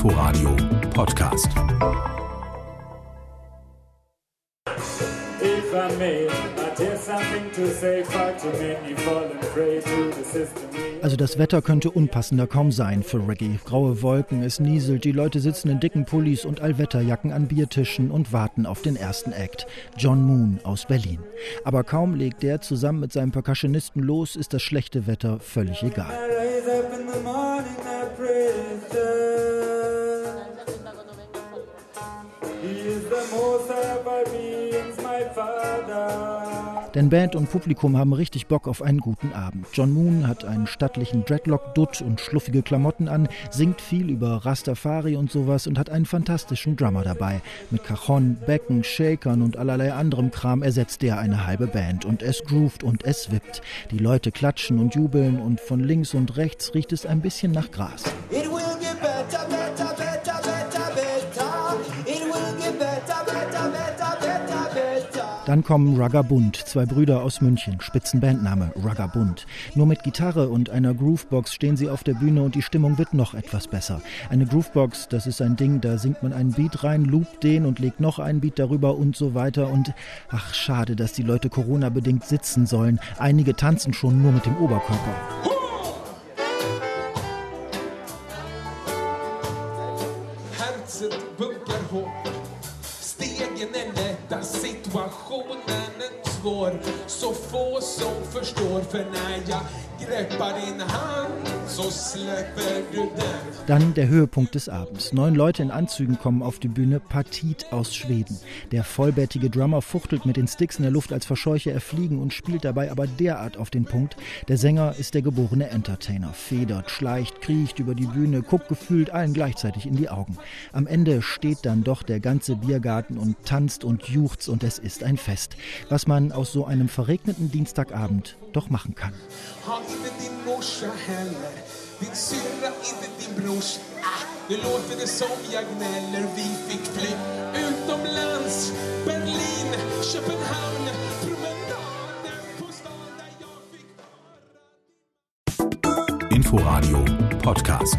Inforadio Podcast. If I may, I tell something to say too many fallen prey to the system. Also das Wetter könnte unpassender kaum sein für Reggae. Graue Wolken, es nieselt, die Leute sitzen in dicken Pullis und Allwetterjacken an Biertischen und warten auf den ersten Act. John Moon aus Berlin. Aber kaum legt der zusammen mit seinem Percussionisten los, ist das schlechte Wetter völlig egal. Denn Band und Publikum haben richtig Bock auf einen guten Abend. John Moon hat einen stattlichen Dreadlock-Dutt und schluffige Klamotten an, singt viel über Rastafari und sowas und hat einen fantastischen Drummer dabei. Mit Cajon, Becken, Shakern und allerlei anderem Kram ersetzt er eine halbe Band und es groovt und es wippt. Die Leute klatschen und jubeln und von links und rechts riecht es ein bisschen nach Gras. It Dann kommen Ruggerbund, zwei Brüder aus München, Spitzenbandname Ruggerbund. Nur mit Gitarre und einer Groovebox stehen sie auf der Bühne und die Stimmung wird noch etwas besser. Eine Groovebox, das ist ein Ding, da singt man einen Beat rein, loopt den und legt noch einen Beat darüber und so weiter und ach schade, dass die Leute Corona-bedingt sitzen sollen. Einige tanzen schon nur mit dem Oberkörper. Hertzet bunkar hårt Stegen är lätta, situationen är svår. Så få som förstår. För när jag Dann der Höhepunkt des Abends. Neun Leute in Anzügen kommen auf die Bühne, Partit aus Schweden. Der vollbärtige Drummer fuchtelt mit den Sticks in der Luft, als verscheuche er Fliegen und spielt dabei aber derart auf den Punkt. Der Sänger ist der geborene Entertainer, federt, schleicht, kriecht über die Bühne, guckt gefühlt allen gleichzeitig in die Augen. Am Ende steht dann doch der ganze Biergarten und tanzt und juchzt und es ist ein Fest, was man aus so einem verregneten Dienstagabend doch machen kann. Inte din morsa heller. Din syrra, inte din brors ah, Nu låter det som jag gnäller. Vi fick fly utomlands. Berlin, Köpenhamn Promenaden på stan där jag fick höra Inforadio Podcast.